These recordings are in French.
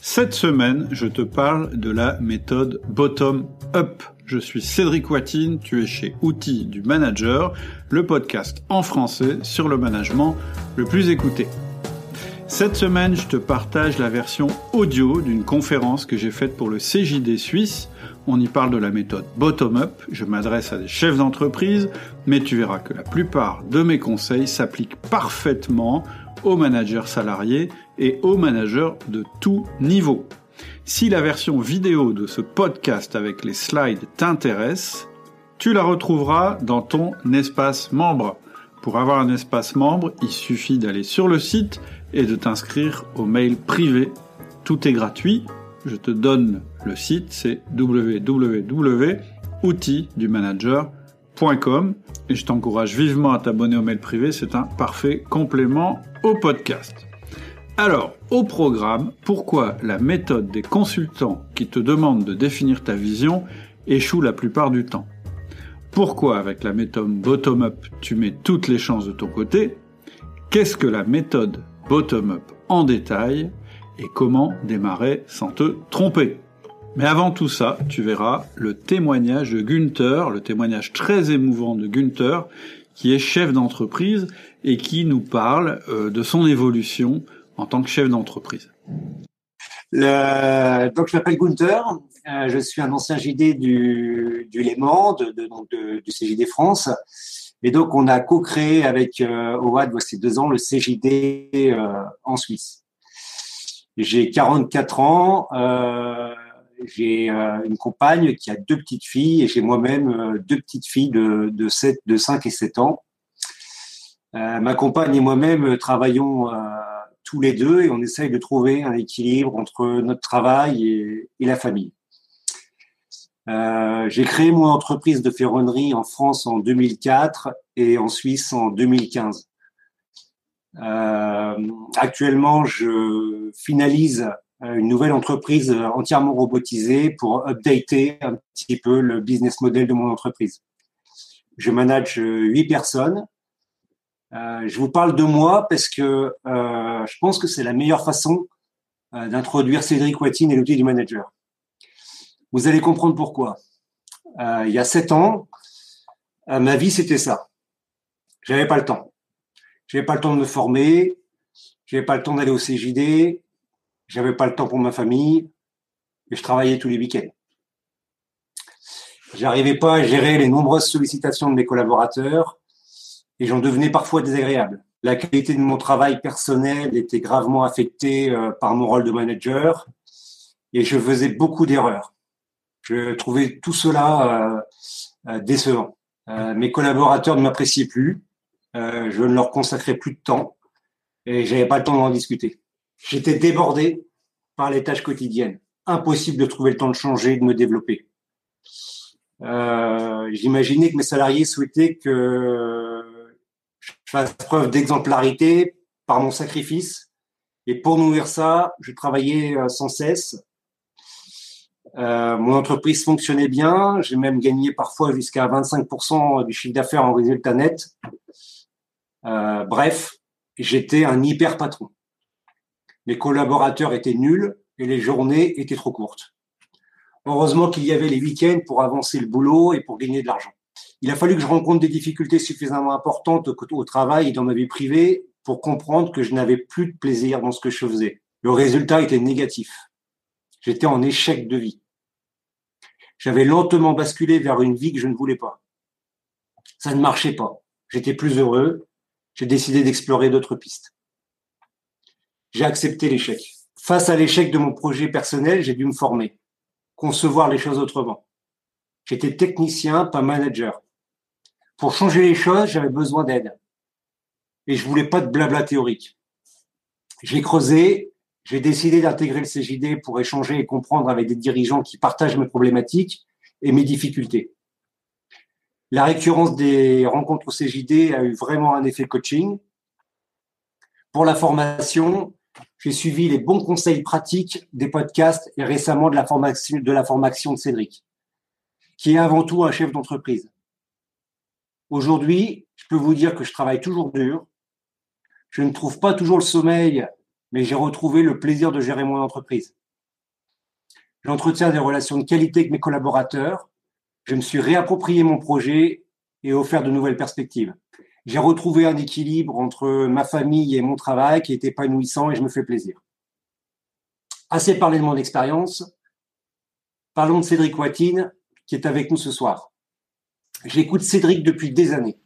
Cette semaine, je te parle de la méthode bottom-up. Je suis Cédric Watine, tu es chez Outils du Manager, le podcast en français sur le management le plus écouté. Cette semaine, je te partage la version audio d'une conférence que j'ai faite pour le CJD Suisse. On y parle de la méthode bottom-up. Je m'adresse à des chefs d'entreprise, mais tu verras que la plupart de mes conseils s'appliquent parfaitement aux managers salariés et aux managers de tout niveau. Si la version vidéo de ce podcast avec les slides t'intéresse, tu la retrouveras dans ton espace membre. Pour avoir un espace membre, il suffit d'aller sur le site et de t'inscrire au mail privé. Tout est gratuit. Je te donne le site, c'est www.outildumanager.com et je t'encourage vivement à t'abonner au mail privé, c'est un parfait complément au podcast. Alors, au programme, pourquoi la méthode des consultants qui te demandent de définir ta vision échoue la plupart du temps? Pourquoi avec la méthode bottom-up tu mets toutes les chances de ton côté? Qu'est-ce que la méthode bottom-up en détail? Et comment démarrer sans te tromper? Mais avant tout ça, tu verras le témoignage de Günther, le témoignage très émouvant de Günther, qui est chef d'entreprise et qui nous parle euh, de son évolution en tant que chef d'entreprise Donc, je m'appelle Gunther, euh, je suis un ancien JD du, Léman, de, du CJD France. Et donc, on a co-créé avec euh, OWAD, voici deux ans, le CJD euh, en Suisse. J'ai 44 ans, euh, j'ai une compagne qui a deux petites filles et j'ai moi-même deux petites filles de, de, 7, de 5 et 7 ans. ma compagne et moi-même travaillons tous les deux et on essaye de trouver un équilibre entre notre travail et, la famille. Euh, j'ai créé mon entreprise de ferronnerie en France en 2004 et en Suisse en 2015. Euh, actuellement, je finalise une nouvelle entreprise entièrement robotisée pour updater un petit peu le business model de mon entreprise. Je manage huit personnes je vous parle de moi parce que euh, je pense que c'est la meilleure façon euh, d'introduire Cédric Watine et l'outil du manager. Vous allez comprendre pourquoi. il y a sept ans, ma vie c'était ça. J'avais pas le temps. J'avais pas le temps de me former. J'avais pas le temps d'aller au CJD. J'avais pas le temps pour ma famille. Et je travaillais tous les week-ends. J'arrivais pas à gérer les nombreuses sollicitations de mes collaborateurs et j'en devenais parfois désagréable. La qualité de mon travail personnel était gravement affectée euh, par mon rôle de manager et je faisais beaucoup d'erreurs. Je trouvais tout cela euh, euh, décevant. mes collaborateurs ne m'appréciaient plus, je ne leur consacrais plus de temps et j'avais pas le temps d'en discuter. J'étais débordé par les tâches quotidiennes. Impossible de trouver le temps de changer, de me développer. J'imaginais que mes salariés souhaitaient que je fasse preuve d'exemplarité par mon sacrifice. Et pour nourrir ça, je travaillais euh, sans cesse. Euh, mon entreprise fonctionnait bien. J'ai même gagné parfois jusqu'à 25% du chiffre d'affaires en résultat net. Euh, bref, j'étais un hyper patron. Mes collaborateurs étaient nuls et les journées étaient trop courtes. Heureusement qu'il y avait les week-ends pour avancer le boulot et pour gagner de l'argent. Il a fallu que je rencontre des difficultés suffisamment importantes au, travail et dans ma vie privée pour comprendre que je n'avais plus de plaisir dans ce que je faisais. Le résultat était négatif. J'étais en échec de vie. J'avais lentement basculé vers une vie que je ne voulais pas. Ça ne marchait pas. J'étais plus heureux. J'ai décidé d'explorer d'autres pistes. J'ai accepté l'échec. Face à l'échec de mon projet personnel, j'ai dû me former, concevoir les choses autrement. J'étais technicien, pas manager. Pour changer les choses, j'avais besoin d'aide. Et je voulais pas de blabla théorique. J'ai creusé, j'ai décidé d'intégrer le CJD pour échanger et comprendre avec des dirigeants qui partagent mes problématiques et mes difficultés. La récurrence des rencontres au CJD a eu vraiment un effet coaching. Pour la formation, j'ai suivi les bons conseils pratiques des podcasts et récemment de la formation de, la formation de Cédric, qui est avant tout un chef d'entreprise. Aujourd'hui, je peux vous dire que je travaille toujours dur. Je ne trouve pas toujours le sommeil, mais j'ai retrouvé le plaisir de gérer mon entreprise. J'entretiens des relations de qualité avec mes collaborateurs. Je me suis réapproprié mon projet et offert de nouvelles perspectives. J'ai retrouvé un équilibre entre ma famille et mon travail qui est épanouissant et je me fais plaisir. Assez parlé de mon expérience. Parlons de Cédric Watine qui est avec nous ce soir. J'écoute Cédric depuis des années,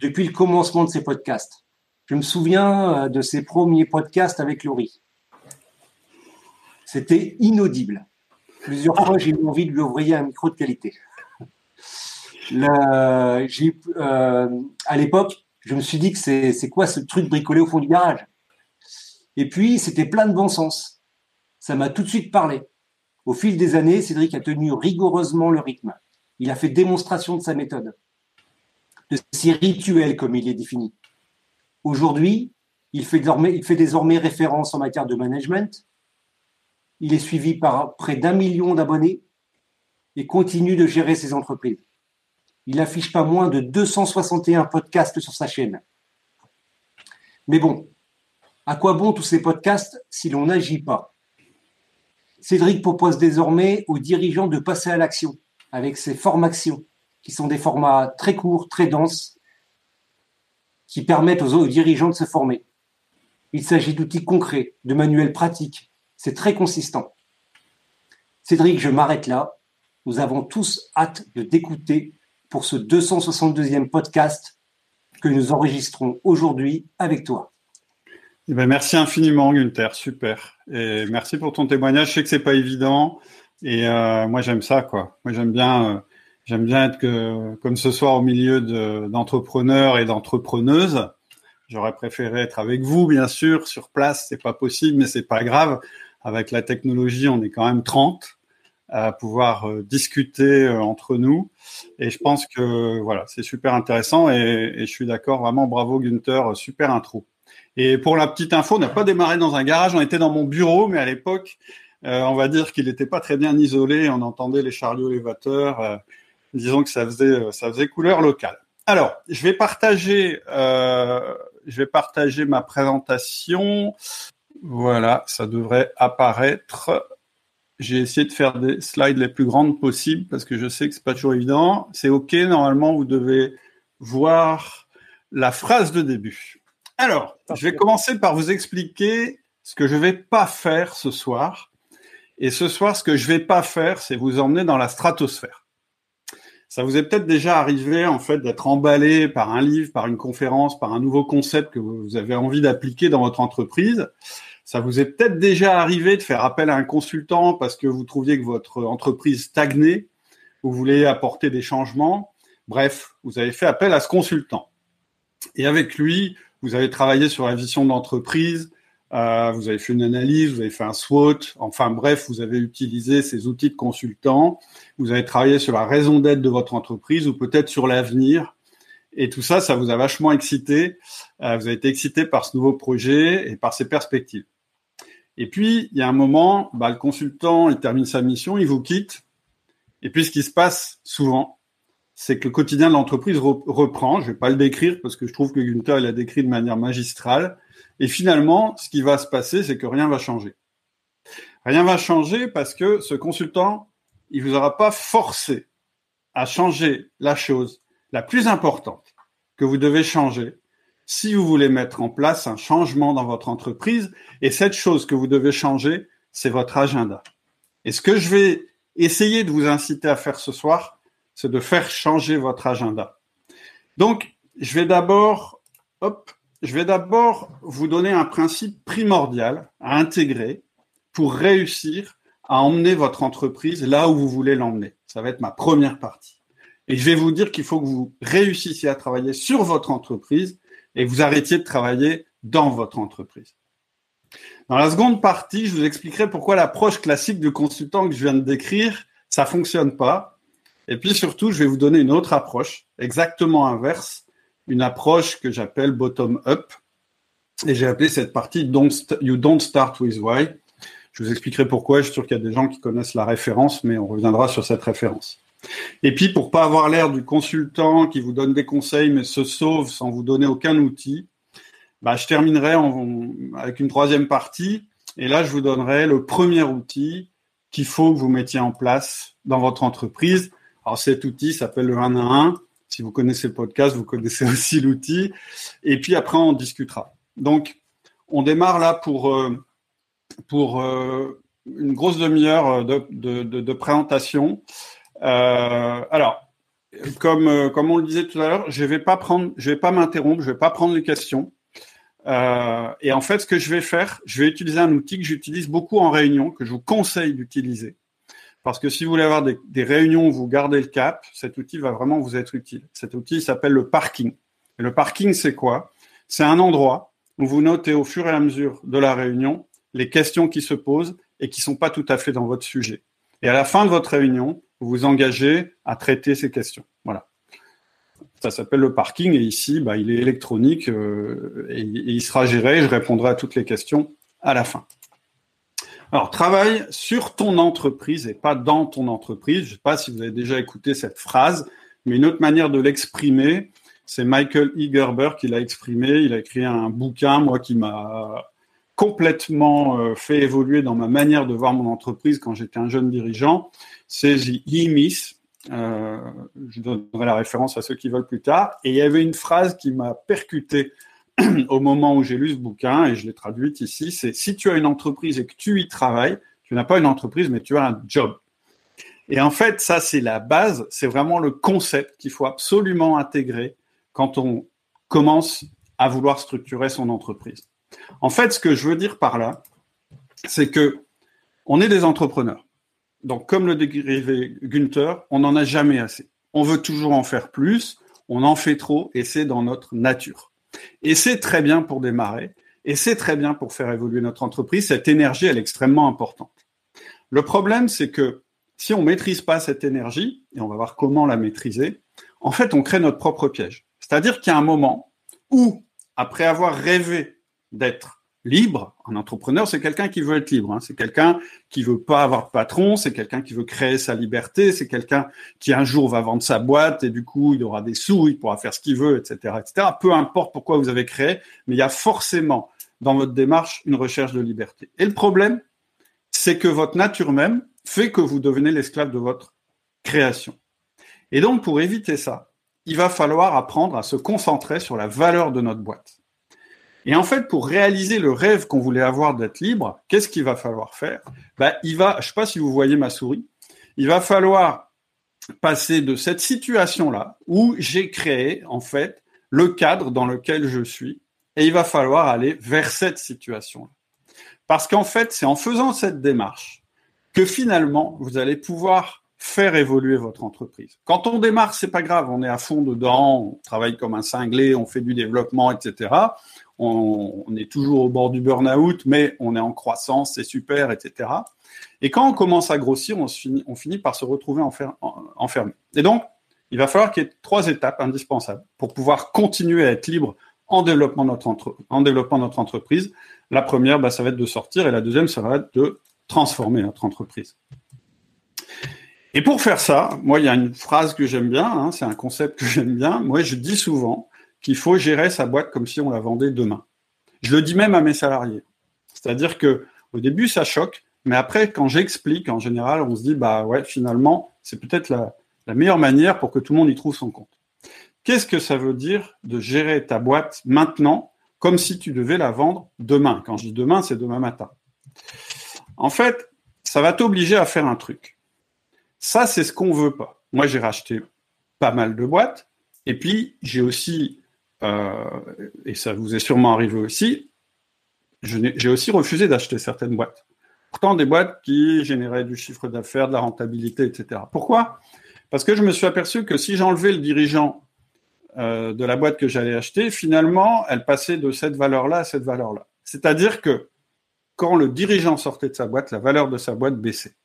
depuis le commencement de ses podcasts. Je me souviens euh, de ses premiers podcasts avec Laurie. C'était inaudible. Plusieurs fois, j'ai eu envie de lui ouvrir un micro de qualité. euh, à l'époque, je me suis dit que c'est quoi ce truc bricolé au fond du garage? Et puis, c'était plein de bon sens. Ça m'a tout de suite parlé. Au fil des années, Cédric a tenu rigoureusement le rythme. Il a fait démonstration de sa méthode, de ses rituels comme il est défini. Aujourd'hui, il fait désormais, il fait désormais référence en matière de management. Il est suivi par près d'un million d'abonnés et continue de gérer ses entreprises. Il affiche pas moins de 261 podcasts sur sa chaîne. Mais bon, à quoi bon tous ces podcasts si l'on n'agit pas? Cédric propose désormais aux dirigeants de passer à l'action avec ses formations, qui sont des formats très courts, très denses, qui permettent aux, dirigeants de se former. Il s'agit d'outils concrets, de manuels pratiques. C'est très consistant. Cédric, je m'arrête là. Nous avons tous hâte de t'écouter pour ce 262e podcast que nous enregistrons aujourd'hui avec toi. Eh ben, merci infiniment, Gunther. Super. Merci pour ton témoignage. Je sais que c'est pas évident. Et euh, moi, j'aime ça, quoi. Moi, j'aime bien, euh, j'aime bien être que, comme ce soir au milieu d'entrepreneurs et d'entrepreneuses. J'aurais préféré être avec vous, bien sûr, sur place. C'est pas possible, mais c'est pas grave. Avec la technologie, on est quand même 30 à pouvoir euh, discuter entre nous. Et je pense que voilà, c'est super intéressant. Et, et je suis d'accord, vraiment, bravo Gunther, super intro. Et pour la petite info, on n'a pas démarré dans un garage, on était dans mon bureau, mais à l'époque, euh, on va dire qu'il n'était pas très bien isolé, on entendait les chariots élévateurs. Euh, disons que ça faisait, euh, ça faisait couleur locale. Alors, je vais partager, je vais partager ma présentation. Voilà, ça devrait apparaître. J'ai essayé de faire des slides les plus grandes possibles parce que je sais que c'est pas toujours évident. C'est OK, normalement, vous devez voir la phrase de début. Alors, je vais commencer par vous expliquer ce que je vais pas faire ce soir. Et ce soir, ce que je vais pas faire, c'est vous emmener dans la stratosphère. Ça vous est peut-être déjà arrivé, en fait, d'être emballé par un livre, par une conférence, par un nouveau concept que vous avez envie d'appliquer dans votre entreprise. Ça vous est peut-être déjà arrivé de faire appel à un consultant parce que vous trouviez que votre entreprise stagnait, vous voulez apporter des changements. Bref, vous avez fait appel à ce consultant. Et avec lui, vous avez travaillé sur la vision d'entreprise, euh, vous avez fait une analyse, vous avez fait un SWOT, enfin bref, vous avez utilisé ces outils de consultant, vous avez travaillé sur la raison d'être de votre entreprise ou peut-être sur l'avenir. Et tout ça, ça vous a vachement excité. Euh, vous avez été excité par ce nouveau projet et par ses perspectives. Et puis, il y a un moment, bah, le consultant, il termine sa mission, il vous quitte. Et puis, ce qui se passe souvent, c'est que le quotidien de l'entreprise reprend. Je vais pas le décrire parce que je trouve que Gunther l'a décrit de manière magistrale. Et finalement, ce qui va se passer, c'est que rien va changer. Rien va changer parce que ce consultant, il vous aura pas forcé à changer la chose la plus importante que vous devez changer si vous voulez mettre en place un changement dans votre entreprise. Et cette chose que vous devez changer, c'est votre agenda. Et ce que je vais essayer de vous inciter à faire ce soir, c'est de faire changer votre agenda. Donc, je vais d'abord, vous donner un principe primordial à intégrer pour réussir à emmener votre entreprise là où vous voulez l'emmener. Ça va être ma première partie. Et je vais vous dire qu'il faut que vous réussissiez à travailler sur votre entreprise et vous arrêtiez de travailler dans votre entreprise. Dans la seconde partie, je vous expliquerai pourquoi l'approche classique du consultant que je viens de décrire, ça fonctionne pas et puis surtout, je vais vous donner une autre approche, exactement inverse, une approche que j'appelle bottom-up. Et j'ai appelé cette partie You don't start with why. Je vous expliquerai pourquoi. Je suis sûr qu'il y a des gens qui connaissent la référence, mais on reviendra sur cette référence. Et puis, pour pas avoir l'air du consultant qui vous donne des conseils, mais se sauve sans vous donner aucun outil, bah, je terminerai avec une troisième partie. Et là, je vous donnerai le premier outil qu'il faut que vous mettiez en place dans votre entreprise. Alors cet outil s'appelle le 1 à 1. Si vous connaissez le podcast, vous connaissez aussi l'outil. Et puis après, on discutera. Donc, on démarre là pour, euh, pour euh, une grosse demi-heure de, de, présentation. Euh, alors, comme, comme on le disait tout à l'heure, je vais pas pas m'interrompre, je vais pas prendre les questions. Et en fait, ce que je vais faire, je vais utiliser un outil que j'utilise beaucoup en réunion, que je vous conseille d'utiliser. Parce que si vous voulez avoir des, réunions où vous gardez le cap, cet outil va vraiment vous être utile. Cet outil s'appelle le parking. Et le parking, c'est quoi? C'est un endroit où vous notez au fur et à mesure de la réunion les questions qui se posent et qui sont pas tout à fait dans votre sujet. Et à la fin de votre réunion, vous vous engagez à traiter ces questions. Voilà. Ça s'appelle le parking et ici, bah, il est électronique euh, et, il sera géré. Je répondrai à toutes les questions à la fin. Alors, travaille sur ton entreprise et pas dans ton entreprise. Je ne sais pas si vous avez déjà écouté cette phrase, mais une autre manière de l'exprimer, c'est Michael E. Gerber qui l'a exprimé. Il a écrit un bouquin, moi, qui m'a complètement euh, fait évoluer dans ma manière de voir mon entreprise quand j'étais un jeune dirigeant. C'est The. Euh, je donnerai la référence à ceux qui veulent plus tard. Et il y avait une phrase qui m'a percuté au moment où j'ai lu ce bouquin, et je l'ai traduite ici, c'est si tu as une entreprise et que tu y travailles, tu n'as pas une entreprise, mais tu as un job. Et en fait, ça, c'est la base, c'est vraiment le concept qu'il faut absolument intégrer quand on commence à vouloir structurer son entreprise. En fait, ce que je veux dire par là, c'est que on est des entrepreneurs. Donc, comme le dérivé Gunther, on n'en a jamais assez. On veut toujours en faire plus, on en fait trop, et c'est dans notre nature. Et c'est très bien pour démarrer, et c'est très bien pour faire évoluer notre entreprise. Cette énergie, elle est extrêmement importante. Le problème, c'est que si on maîtrise pas cette énergie, et on va voir comment la maîtriser, en fait, on crée notre propre piège. C'est-à-dire qu'il y a un moment où, après avoir rêvé d'être libre. Un entrepreneur, c'est quelqu'un qui veut être libre. Hein. C'est quelqu'un qui veut pas avoir de patron. C'est quelqu'un qui veut créer sa liberté. C'est quelqu'un qui un jour va vendre sa boîte et du coup il aura des sous, il pourra faire ce qu'il veut, etc., etc. Peu importe pourquoi vous avez créé, mais il y a forcément dans votre démarche une recherche de liberté. Et le problème, c'est que votre nature même fait que vous devenez l'esclave de votre création. Et donc pour éviter ça, il va falloir apprendre à se concentrer sur la valeur de notre boîte. Et en fait, pour réaliser le rêve qu'on voulait avoir d'être libre, qu'est-ce qu'il va falloir faire? Ben, il va, je ne sais pas si vous voyez ma souris, il va falloir passer de cette situation-là où j'ai créé en fait le cadre dans lequel je suis, et il va falloir aller vers cette situation-là. Parce qu'en fait, c'est en faisant cette démarche que finalement, vous allez pouvoir faire évoluer votre entreprise. Quand on démarre, c'est pas grave, on est à fond dedans, on travaille comme un cinglé, on fait du développement, etc on, est toujours au bord du burn-out, mais on est en croissance, c'est super, etc. Et quand on commence à grossir, on, finit, par se retrouver enfermé. Et donc, il va falloir qu'il y ait trois étapes indispensables pour pouvoir continuer à être libre en développant notre, en développant notre entreprise. La première, bah, ça va être de sortir, et la deuxième, ça va être de transformer notre entreprise. Et pour faire ça, moi, il y a une phrase que j'aime bien, hein, c'est un concept que j'aime bien. Moi, je dis souvent, qu'il faut gérer sa boîte comme si on la vendait demain. Je le dis même à mes salariés. C'est-à-dire que au début, ça choque, mais après, quand j'explique, en général, on se dit, bah ouais, finalement, c'est peut-être la, meilleure manière pour que tout le monde y trouve son compte. Qu'est-ce que ça veut dire de gérer ta boîte maintenant, comme si tu devais la vendre demain? Quand je dis demain, c'est demain matin. En fait, ça va t'obliger à faire un truc. Ça, c'est ce qu'on veut pas. Moi, j'ai racheté pas mal de boîtes, et puis j'ai aussi et ça vous est sûrement arrivé aussi, j'ai aussi refusé d'acheter certaines boîtes. Pourtant, des boîtes qui généraient du chiffre d'affaires, de la rentabilité, etc. Pourquoi? Parce que je me suis aperçu que si j'enlevais le dirigeant euh, de la boîte que j'allais acheter, finalement, elle passait de cette valeur-là à cette valeur-là. C'est-à-dire que quand le dirigeant sortait de sa boîte, la valeur de sa boîte baissait.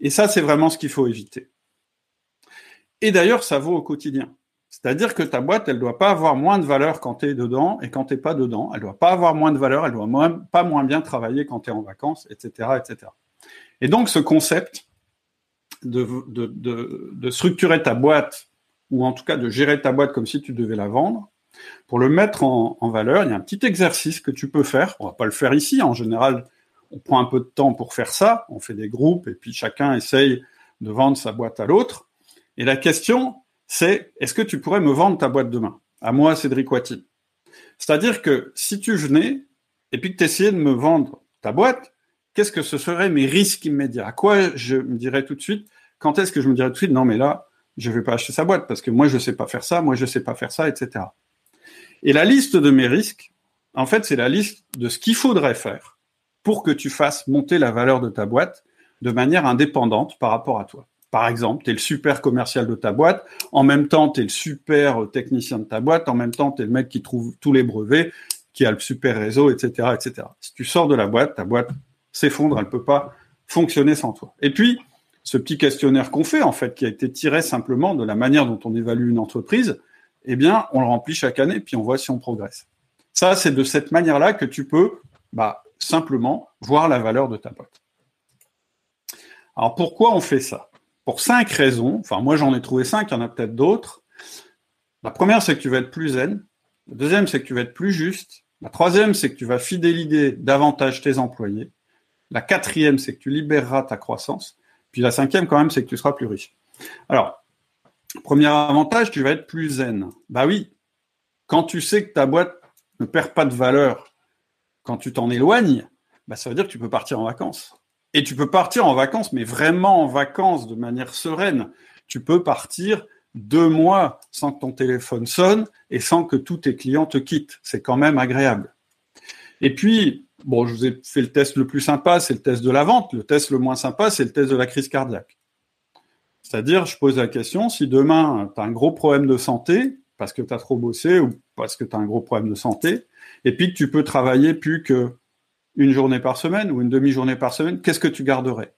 Et ça, c'est vraiment ce qu'il faut éviter. Et d'ailleurs, ça vaut au quotidien. C'est-à-dire que ta boîte, elle ne doit pas avoir moins de valeur quand tu es dedans et quand tu n'es pas dedans. Elle ne doit pas avoir moins de valeur, elle ne doit pas moins bien travailler quand tu es en vacances, etc., etc. Et donc, ce concept de, structurer ta boîte, ou en tout cas de gérer ta boîte comme si tu devais la vendre, pour le mettre en, valeur, il y a un petit exercice que tu peux faire. On va pas le faire ici. En général, on prend un peu de temps pour faire ça, on fait des groupes et puis chacun essaye de vendre sa boîte à l'autre. Et la question, c'est est-ce que tu pourrais me vendre ta boîte demain? À moi, Cédric Watine. C'est-à-dire que si tu venais et puis que tu essayais de me vendre ta boîte, qu'est-ce que ce serait mes risques immédiats? À quoi je me dirais tout de suite? Quand est-ce que je me dirais tout de suite non mais là, je ne vais pas acheter sa boîte parce que moi je ne sais pas faire ça, moi je ne sais pas faire ça, etc. Et la liste de mes risques, en fait, c'est la liste de ce qu'il faudrait faire pour que tu fasses monter la valeur de ta boîte de manière indépendante par rapport à toi. Par exemple, tu es le super commercial de ta boîte, en même temps, tu es le super technicien de ta boîte, en même temps, tu es le mec qui trouve tous les brevets, qui a le super réseau, etc., etc. Si tu sors de la boîte, ta boîte s'effondre, elle ne peut pas fonctionner sans toi. Et puis, ce petit questionnaire qu'on fait, en fait, qui a été tiré simplement de la manière dont on évalue une entreprise, eh bien, on le remplit chaque année, puis on voit si on progresse. Ça, c'est de cette manière-là que tu peux bah, simplement voir la valeur de ta boîte. Alors, pourquoi on fait ça? Pour cinq raisons. Enfin, moi, j'en ai trouvé cinq, il y en a peut-être d'autres. La première, c'est que tu vas être plus zen. La deuxième, c'est que tu vas être plus juste. La troisième, c'est que tu vas fidéliser davantage tes employés. La quatrième, c'est que tu libéreras ta croissance. Puis la cinquième, quand même, c'est que tu seras plus riche. Alors, premier avantage, tu vas être plus zen. Bah oui, quand tu sais que ta boîte ne perd pas de valeur, quand tu t'en éloignes, bah ça veut dire que tu peux partir en vacances. Et tu peux partir en vacances, mais vraiment en vacances de manière sereine. Tu peux partir deux mois sans que ton téléphone sonne et sans que tous tes clients te quittent. C'est quand même agréable. Et puis, bon, je vous ai fait le test le plus sympa, c'est le test de la vente. Le test le moins sympa, c'est le test de la crise cardiaque. C'est-à-dire, je pose la question, si demain, tu as un gros problème de santé, parce que tu as trop bossé ou parce que tu as un gros problème de santé, et puis que tu peux travailler plus que une journée par semaine ou une demi-journée par semaine, qu'est-ce que tu garderais?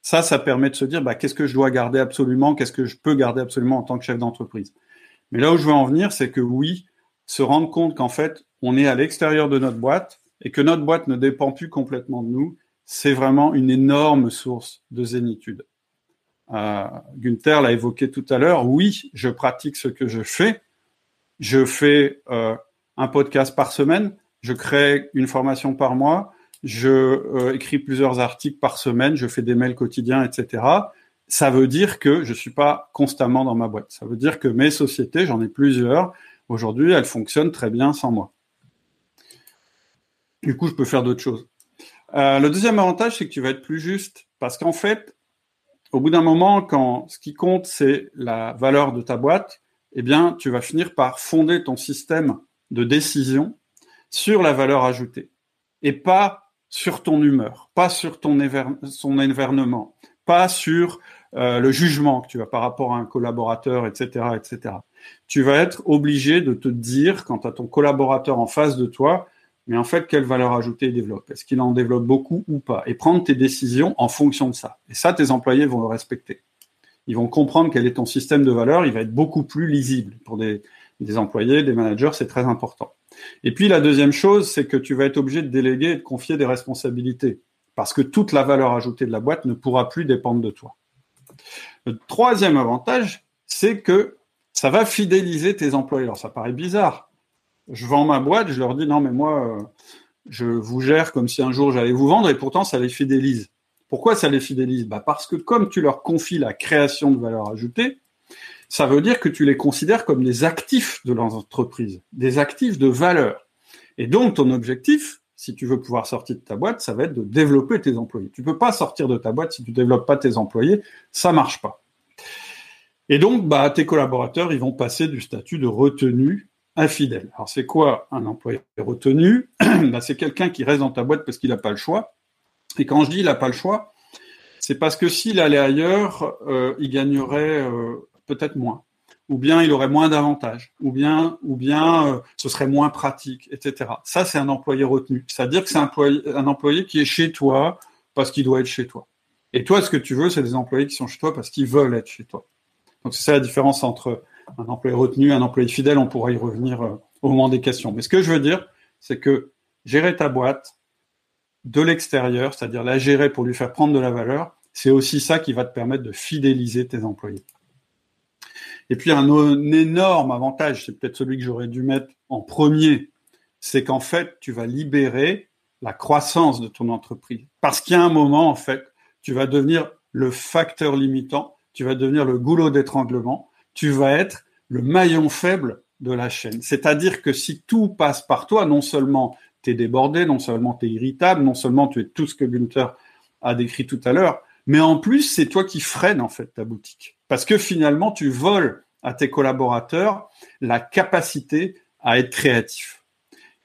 Ça, ça permet de se dire, bah, qu'est-ce que je dois garder absolument, qu'est-ce que je peux garder absolument en tant que chef d'entreprise? Mais là où je veux en venir, c'est que oui, se rendre compte qu'en fait, on est à l'extérieur de notre boîte et que notre boîte ne dépend plus complètement de nous, c'est vraiment une énorme source de zénitude. Euh, Gunther l'a évoqué tout à l'heure. Oui, je pratique ce que je fais. Je fais euh, un podcast par semaine je crée une formation par mois, je euh, écris plusieurs articles par semaine, je fais des mails quotidiens, etc. Ça veut dire que je ne suis pas constamment dans ma boîte. Ça veut dire que mes sociétés, j'en ai plusieurs, aujourd'hui, elles fonctionnent très bien sans moi. Du coup, je peux faire d'autres choses. Euh, le deuxième avantage, c'est que tu vas être plus juste. Parce qu'en fait, au bout d'un moment, quand ce qui compte, c'est la valeur de ta boîte, eh bien, tu vas finir par fonder ton système de décision sur la valeur ajoutée et pas sur ton humeur, pas sur ton son pas sur euh, le jugement que tu as par rapport à un collaborateur, etc., etc. Tu vas être obligé de te dire, quand tu as ton collaborateur en face de toi, mais en fait, quelle valeur ajoutée il développe? Est-ce qu'il en développe beaucoup ou pas? Et prendre tes décisions en fonction de ça. Et ça, tes employés vont le respecter. Ils vont comprendre quel est ton système de valeur. Il va être beaucoup plus lisible pour des employés, des managers. C'est très important. Et puis la deuxième chose, c'est que tu vas être obligé de déléguer et de confier des responsabilités, parce que toute la valeur ajoutée de la boîte ne pourra plus dépendre de toi. Le troisième avantage, c'est que ça va fidéliser tes employés. Alors ça paraît bizarre. Je vends ma boîte, je leur dis non mais moi, euh, je vous gère comme si un jour j'allais vous vendre, et pourtant ça les fidélise. Pourquoi ça les fidélise? Bah Parce que comme tu leur confies la création de valeur ajoutée, ça veut dire que tu les considères comme des actifs de l'entreprise, des actifs de valeur. Et donc, ton objectif, si tu veux pouvoir sortir de ta boîte, ça va être de développer tes employés. Tu peux pas sortir de ta boîte si tu développes pas tes employés, ça marche pas. Et donc, bah, tes collaborateurs, ils vont passer du statut de retenu à fidèle. Alors, c'est quoi un employé retenu bah, C'est quelqu'un qui reste dans ta boîte parce qu'il n'a pas le choix. Et quand je dis il n'a pas le choix, c'est parce que s'il allait ailleurs, euh, il gagnerait euh, peut-être moins, ou bien il aurait moins d'avantages, ou bien, ou bien euh, ce serait moins pratique, etc. Ça, c'est un employé retenu. C'est-à-dire que c'est un, un employé qui est chez toi parce qu'il doit être chez toi. Et toi, ce que tu veux, c'est des employés qui sont chez toi parce qu'ils veulent être chez toi. Donc c'est ça la différence entre un employé retenu et un employé fidèle. On pourra y revenir euh, au moment des questions. Mais ce que je veux dire, c'est que gérer ta boîte de l'extérieur, c'est-à-dire la gérer pour lui faire prendre de la valeur, c'est aussi ça qui va te permettre de fidéliser tes employés. Et puis un, énorme avantage, c'est peut-être celui que j'aurais dû mettre en premier, c'est qu'en fait, tu vas libérer la croissance de ton entreprise. Parce qu'il y a un moment, en fait, tu vas devenir le facteur limitant, tu vas devenir le goulot d'étranglement, tu vas être le maillon faible de la chaîne. C'est-à-dire que si tout passe par toi, non seulement tu es débordé, non seulement tu es irritable, non seulement tu es tout ce que Gunther a décrit tout à l'heure, mais en plus, c'est toi qui freine en fait ta boutique. Parce que finalement, tu voles à tes collaborateurs la capacité à être créatif.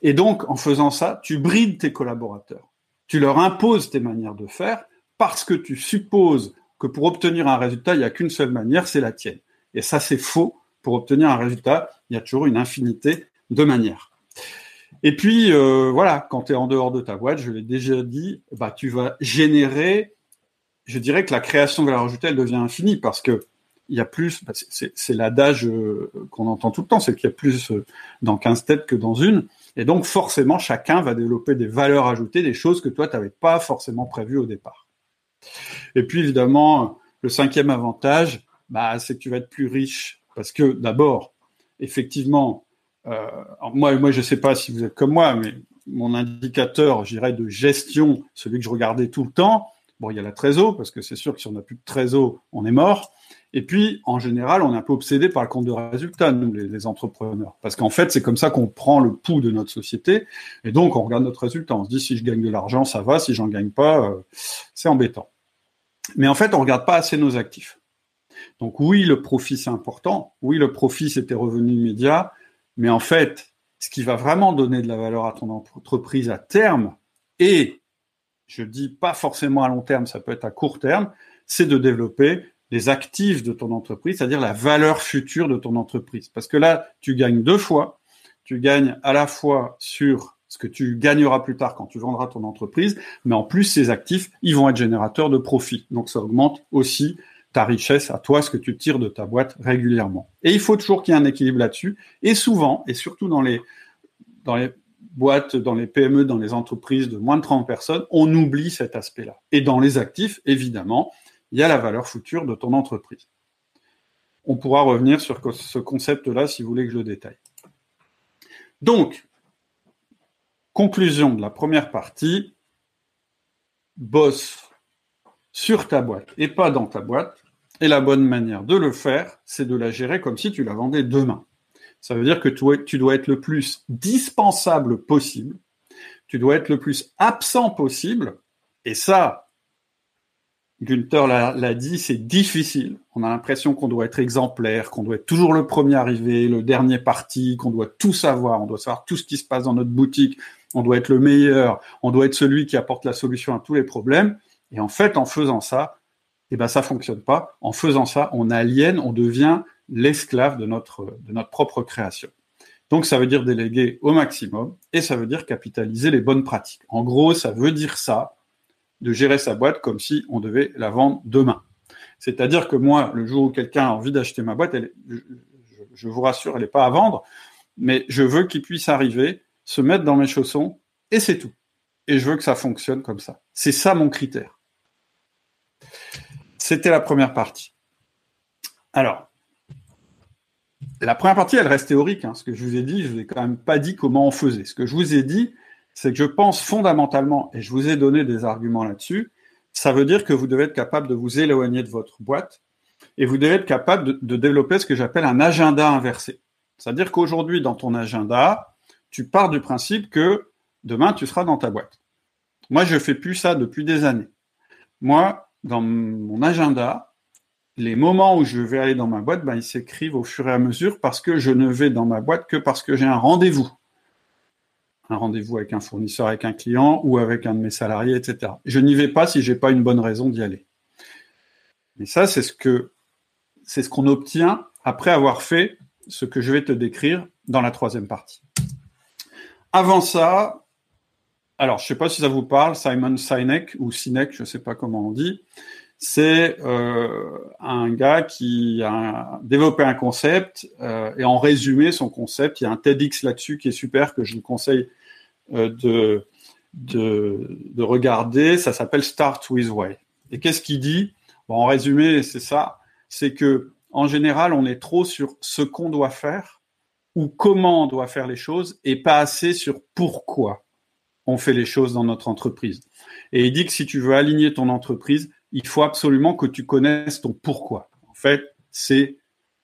Et donc, en faisant ça, tu brides tes collaborateurs. Tu leur imposes tes manières de faire parce que tu supposes que pour obtenir un résultat, il n'y a qu'une seule manière, c'est la tienne. Et ça, c'est faux. Pour obtenir un résultat, il y a toujours une infinité de manières. Et puis, euh, voilà, quand tu es en dehors de ta boîte, je l'ai déjà dit, bah, tu vas générer, je dirais que la création de valeur ajoutée, devient infinie parce que il y a plus, bah, c'est l'adage euh, qu'on entend tout le temps, c'est qu'il y a plus euh, dans 15 têtes que dans une. Et donc, forcément, chacun va développer des valeurs ajoutées, des choses que toi, tu n'avais pas forcément prévues au départ. Et puis, évidemment, le cinquième avantage, bah, c'est que tu vas être plus riche. Parce que d'abord, effectivement, euh, moi, je ne sais pas si vous êtes comme moi, mais mon indicateur, je dirais, de gestion, celui que je regardais tout le temps, bon, il y a la trésor, parce que c'est sûr que si on n'a plus de trésor, on est mort. Et puis, en général, on est un peu obsédé par le compte de résultat, nous, les, entrepreneurs. Parce qu'en fait, c'est comme ça qu'on prend le pouls de notre société. Et donc, on regarde notre résultat. On se dit, si je gagne de l'argent, ça va. Si j'en gagne pas, euh, c'est embêtant. Mais en fait, on regarde pas assez nos actifs. Donc oui, le profit, c'est important. Oui, le profit, c'est tes revenus immédiats. Mais en fait, ce qui va vraiment donner de la valeur à ton entreprise à terme, et je dis pas forcément à long terme, ça peut être à court terme, c'est de développer les actifs de ton entreprise, c'est-à-dire la valeur future de ton entreprise. Parce que là, tu gagnes deux fois. Tu gagnes à la fois sur ce que tu gagneras plus tard quand tu vendras ton entreprise, mais en plus, ces actifs, ils vont être générateurs de profit. Donc, ça augmente aussi ta richesse à toi, ce que tu tires de ta boîte régulièrement. Et il faut toujours qu'il y ait un équilibre là-dessus. Et souvent, et surtout dans les, dans les boîtes, dans les PME, dans les entreprises de moins de 30 personnes, on oublie cet aspect-là. Et dans les actifs, évidemment, il y a la valeur future de ton entreprise. On pourra revenir sur ce concept-là si vous voulez que je le détaille. Donc, conclusion de la première partie, bosse sur ta boîte et pas dans ta boîte. Et la bonne manière de le faire, c'est de la gérer comme si tu la vendais demain. Ça veut dire que tu dois être le plus dispensable possible, tu dois être le plus absent possible, et ça, Gunther l'a dit, c'est difficile. On a l'impression qu'on doit être exemplaire, qu'on doit être toujours le premier arrivé, le dernier parti, qu'on doit tout savoir, on doit savoir tout ce qui se passe dans notre boutique, on doit être le meilleur, on doit être celui qui apporte la solution à tous les problèmes. Et en fait, en faisant ça, eh ben ça fonctionne pas. En faisant ça, on aliène, on devient l'esclave de notre de notre propre création. Donc ça veut dire déléguer au maximum et ça veut dire capitaliser les bonnes pratiques. En gros, ça veut dire ça de gérer sa boîte comme si on devait la vendre demain. C'est-à-dire que moi, le jour où quelqu'un a envie d'acheter ma boîte, je, vous rassure, elle n'est pas à vendre, mais je veux qu'il puisse arriver, se mettre dans mes chaussons, et c'est tout. Et je veux que ça fonctionne comme ça. C'est ça mon critère. C'était la première partie. Alors, la première partie, elle reste théorique. Hein. Ce que je vous ai dit, je vous ai quand même pas dit comment on faisait. Ce que je vous ai dit, c'est que je pense fondamentalement, et je vous ai donné des arguments là-dessus, ça veut dire que vous devez être capable de vous éloigner de votre boîte et vous devez être capable de, développer ce que j'appelle un agenda inversé. C'est-à-dire qu'aujourd'hui, dans ton agenda, tu pars du principe que demain, tu seras dans ta boîte. Moi, je fais plus ça depuis des années. Moi, dans mon agenda, les moments où je vais aller dans ma boîte, ben, ils s'écrivent au fur et à mesure parce que je ne vais dans ma boîte que parce que j'ai un rendez-vous un rendez-vous avec un fournisseur, avec un client ou avec un de mes salariés, etc. Je n'y vais pas si j'ai pas une bonne raison d'y aller. Mais ça, c'est ce que c'est ce qu'on obtient après avoir fait ce que je vais te décrire dans la troisième partie. Avant ça, alors je ne sais pas si ça vous parle, Simon Sinek ou Sinek, je ne sais pas comment on dit, c'est euh, un gars qui a développé un concept euh, et en résumé son concept, il y a un TEDx là-dessus qui est super que je vous conseille de, de, de, regarder. Ça s'appelle Start with Why. Et qu'est-ce qu'il dit? Bon, En résumé, c'est ça. C'est que en général, on est trop sur ce qu'on doit faire ou comment on doit faire les choses et pas assez sur pourquoi on fait les choses dans notre entreprise. Et il dit que si tu veux aligner ton entreprise, il faut absolument que tu connaisses ton pourquoi. En fait, c'est,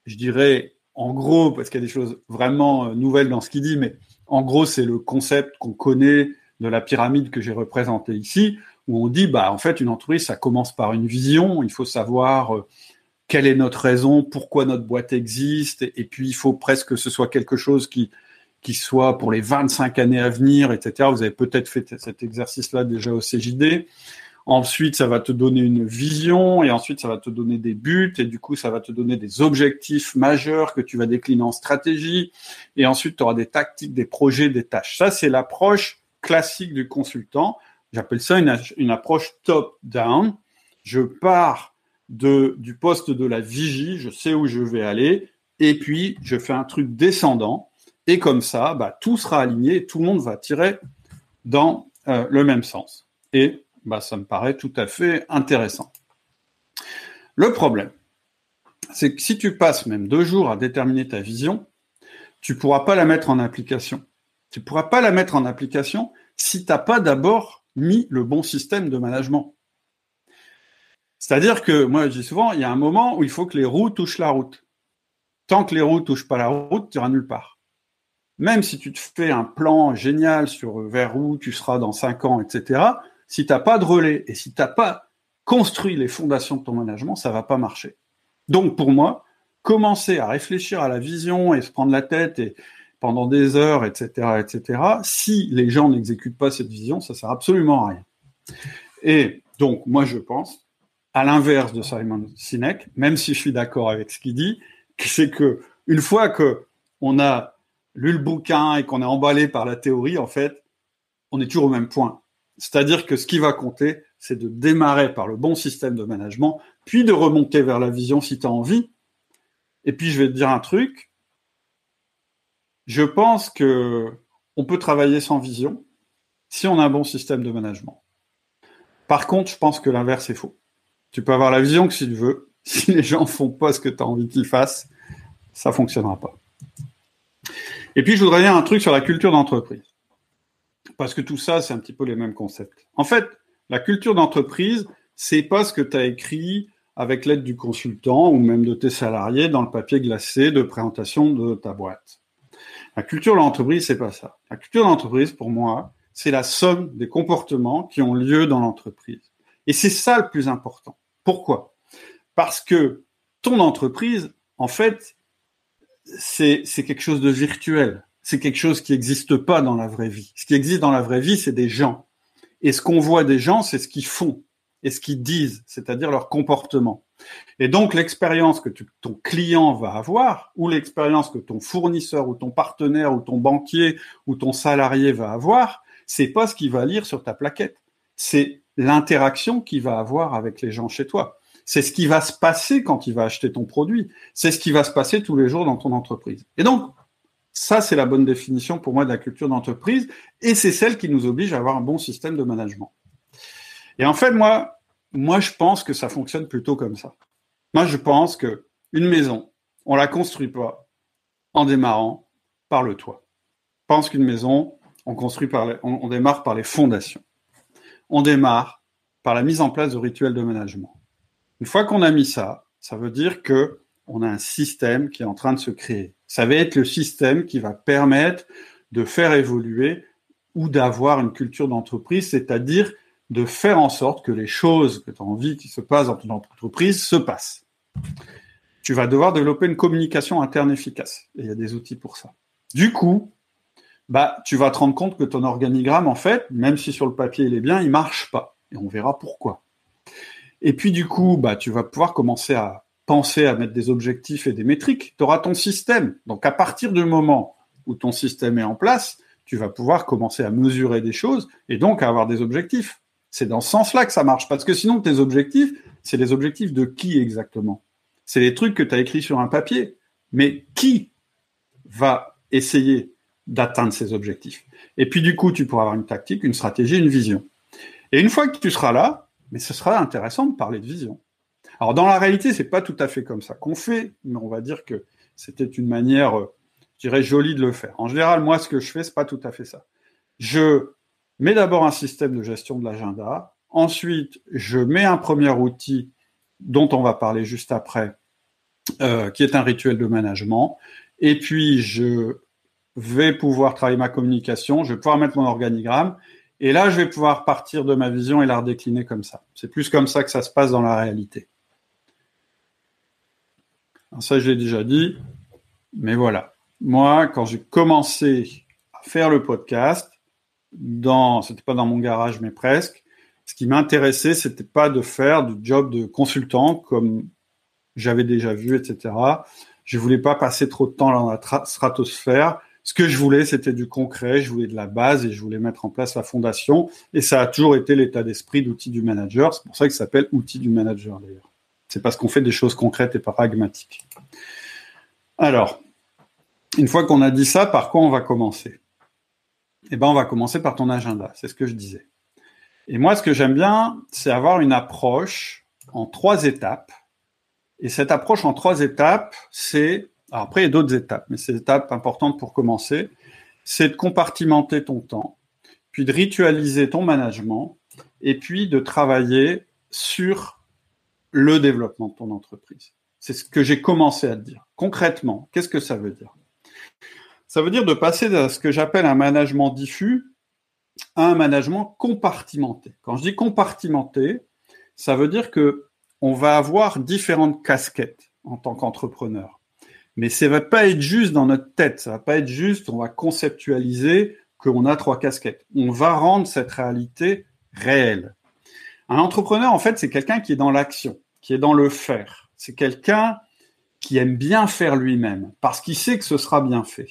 je dirais, en gros, parce qu'il y a des choses vraiment euh, nouvelles dans ce qu'il dit, mais en gros, c'est le concept qu'on connaît de la pyramide que j'ai représenté ici, où on dit, bah, en fait, une entreprise, ça commence par une vision. Il faut savoir euh, quelle est notre raison, pourquoi notre boîte existe, et puis il faut presque que ce soit quelque chose qui qui soit pour les 25 années à venir, etc. Vous avez peut-être fait cet exercice-là déjà au CJD. Ensuite, ça va te donner une vision et ensuite, ça va te donner des buts et du coup, ça va te donner des objectifs majeurs que tu vas décliner en stratégie. Et ensuite, tu auras des tactiques, des projets, des tâches. Ça, c'est l'approche classique du consultant. J'appelle ça une, approche top-down. Je pars de, du poste de la vigie, je sais où je vais aller, et puis je fais un truc descendant. Et comme ça, bah, tout sera aligné tout le monde va tirer dans euh, le même sens. Et bah, ça me paraît tout à fait intéressant. Le problème, c'est que si tu passes même deux jours à déterminer ta vision, tu ne pourras pas la mettre en application. Tu ne pourras pas la mettre en application si tu n'as pas d'abord mis le bon système de management. C'est-à-dire que, moi je dis souvent, il y a un moment où il faut que les roues touchent la route. Tant que les roues ne touchent pas la route, tu iras nulle part. Même si tu te fais un plan génial sur vers où tu seras dans cinq ans, etc., si tu n'as pas de relais et si tu n'as pas construit les fondations de ton management, ça va pas marcher. Donc pour moi, commencer à réfléchir à la vision et se prendre la tête et pendant des heures, etc., etc., si les gens n'exécutent pas cette vision, ça sert absolument à rien. Et donc, moi, je pense, à l'inverse de Simon Sinek, même si je suis d'accord avec ce qu'il dit, c'est que une fois que on a lu le bouquin et qu'on est emballé par la théorie, en fait, on est toujours au même point. C'est-à-dire que ce qui va compter, c'est de démarrer par le bon système de management, puis de remonter vers la vision si tu as envie. Et puis je vais te dire un truc. Je pense que on peut travailler sans vision si on a un bon système de management. Par contre, je pense que l'inverse est faux. Tu peux avoir la vision que si tu veux. Si les gens font pas ce que tu as envie qu'ils fassent, ça fonctionnera pas. Et puis, je voudrais dire un truc sur la culture d'entreprise parce que tout ça, c'est un petit peu les mêmes concepts. En fait, la culture d'entreprise, c'est pas ce que tu as écrit avec l'aide du consultant ou même de tes salariés dans le papier glacé de présentation de ta boîte. La culture d'entreprise, c'est pas ça. La culture d'entreprise, pour moi, c'est la somme des comportements qui ont lieu dans l'entreprise. Et c'est ça le plus important. Pourquoi? Parce que ton entreprise, en fait, c'est quelque chose de virtuel c'est quelque chose qui n'existe pas dans la vraie vie. Ce qui existe dans la vraie vie, c'est des gens. Et ce qu'on voit des gens, c'est ce qu'ils font et ce qu'ils disent, c'est-à-dire leur comportement. Et donc l'expérience que ton client va avoir, ou l'expérience que ton fournisseur ou ton partenaire ou ton banquier ou ton salarié va avoir, c'est pas ce qu'il va lire sur ta plaquette. C'est l'interaction qu'il va avoir avec les gens chez toi. C'est ce qui va se passer quand il va acheter ton produit. C'est ce qui va se passer tous les jours dans ton entreprise. Et donc, ça, c'est la bonne définition pour moi de la culture d'entreprise et c'est celle qui nous oblige à avoir un bon système de management. Et en fait, moi, moi, je pense que ça fonctionne plutôt comme ça. Moi, je pense que une maison, on la construit pas en démarrant par le toit. Je pense qu'une maison, on construit démarre par les fondations. On démarre par la mise en place de rituels de management. Une fois qu'on a mis ça, ça veut dire que on a un système qui est en train de se créer. Ça va être le système qui va permettre de faire évoluer ou d'avoir une culture d'entreprise, c'est-à-dire de faire en sorte que les choses que tu as envie qui se passent dans ton entreprise se passent. Tu vas devoir développer une communication interne efficace. Et il y a des outils pour ça. Du coup, bah, tu vas te rendre compte que ton organigramme, en fait, même si sur le papier il est bien, il marche pas. Et on verra pourquoi. Et puis, du coup, bah, tu vas pouvoir commencer à penser à mettre des objectifs et des métriques, tu auras ton système. Donc à partir du moment où ton système est en place, tu vas pouvoir commencer à mesurer des choses et donc à avoir des objectifs. C'est dans ce sens-là que ça marche. Parce que sinon, tes objectifs, c'est les objectifs de qui exactement? C'est les trucs que tu as écrits sur un papier. Mais qui va essayer d'atteindre ces objectifs? Et puis du coup, tu pourras avoir une tactique, une stratégie, une vision. Et une fois que tu seras là, mais ce sera intéressant de parler de vision. Alors dans la réalité, c'est pas tout à fait comme ça qu'on fait, mais on va dire que c'était une manière, euh, je dirais, jolie de le faire. En général, moi, ce que je fais, c'est pas tout à fait ça. Je mets d'abord un système de gestion de l'agenda. Ensuite, je mets un premier outil dont on va parler juste après, euh, qui est un rituel de management. Et puis, je vais pouvoir travailler ma communication, je vais pouvoir mettre mon organigramme. Et là, je vais pouvoir partir de ma vision et la redécliner comme ça. C'est plus comme ça que ça se passe dans la réalité. Ça, je l'ai déjà dit. Mais voilà. Moi, quand j'ai commencé à faire le podcast, dans, c'était pas dans mon garage, mais presque, ce qui m'intéressait, c'était pas de faire du job de consultant comme j'avais déjà vu, etc. Je voulais pas passer trop de temps dans la stratosphère. Ce que je voulais, c'était du concret. Je voulais de la base et je voulais mettre en place la fondation. Et ça a toujours été l'état d'esprit d'outil du manager. C'est pour ça qu'il s'appelle outil du manager d'ailleurs. C'est parce qu'on fait des choses concrètes et pragmatiques. Alors, une fois qu'on a dit ça, par quoi on va commencer? Eh ben, on va commencer par ton agenda. C'est ce que je disais. Et moi, ce que j'aime bien, c'est avoir une approche en trois étapes. Et cette approche en trois étapes, c'est, après, il y a d'autres étapes, mais ces étapes importantes pour commencer, c'est de compartimenter ton temps, puis de ritualiser ton management, et puis de travailler sur le développement de ton entreprise. C'est ce que j'ai commencé à te dire. Concrètement, qu'est-ce que ça veut dire? Ça veut dire de passer de ce que j'appelle un management diffus à un management compartimenté. Quand je dis compartimenté, ça veut dire que on va avoir différentes casquettes en tant qu'entrepreneur. Mais ça va pas être juste dans notre tête, ça va pas être juste, on va conceptualiser qu'on a trois casquettes. On va rendre cette réalité réelle. Un entrepreneur, en fait, c'est quelqu'un qui est dans l'action, qui est dans le faire. C'est quelqu'un qui aime bien faire lui-même, parce qu'il sait que ce sera bien fait.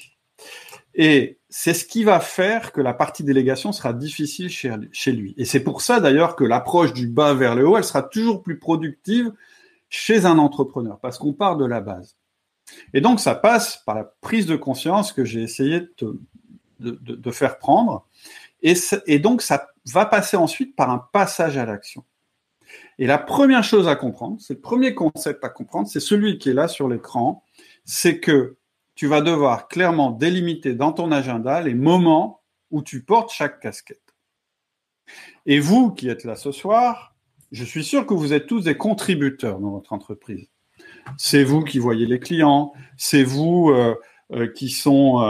Et c'est ce qui va faire que la partie délégation sera difficile chez, lui. Et c'est pour ça d'ailleurs que l'approche du bas vers le haut, elle sera toujours plus productive chez un entrepreneur, parce qu'on part de la base. Et donc ça passe par la prise de conscience que j'ai essayé de, faire prendre. Et donc ça va passer ensuite par un passage à l'action. Et la première chose à comprendre, c'est le premier concept à comprendre, c'est celui qui est là sur l'écran, c'est que tu vas devoir clairement délimiter dans ton agenda les moments où tu portes chaque casquette. Et vous qui êtes là ce soir, je suis sûr que vous êtes tous des contributeurs dans votre entreprise. C'est vous qui voyez les clients, c'est vous euh, euh, qui sont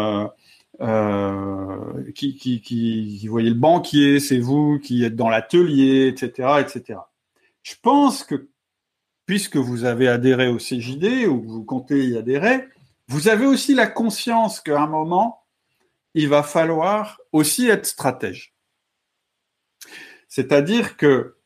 euh, qui, qui, qui, voyez le banquier, c'est vous qui êtes dans l'atelier, etc., etc. Je pense que puisque vous avez adhéré au CJD ou vous comptez y adhérer, vous avez aussi la conscience qu'à un moment, il va falloir aussi être stratège. C'est-à-dire que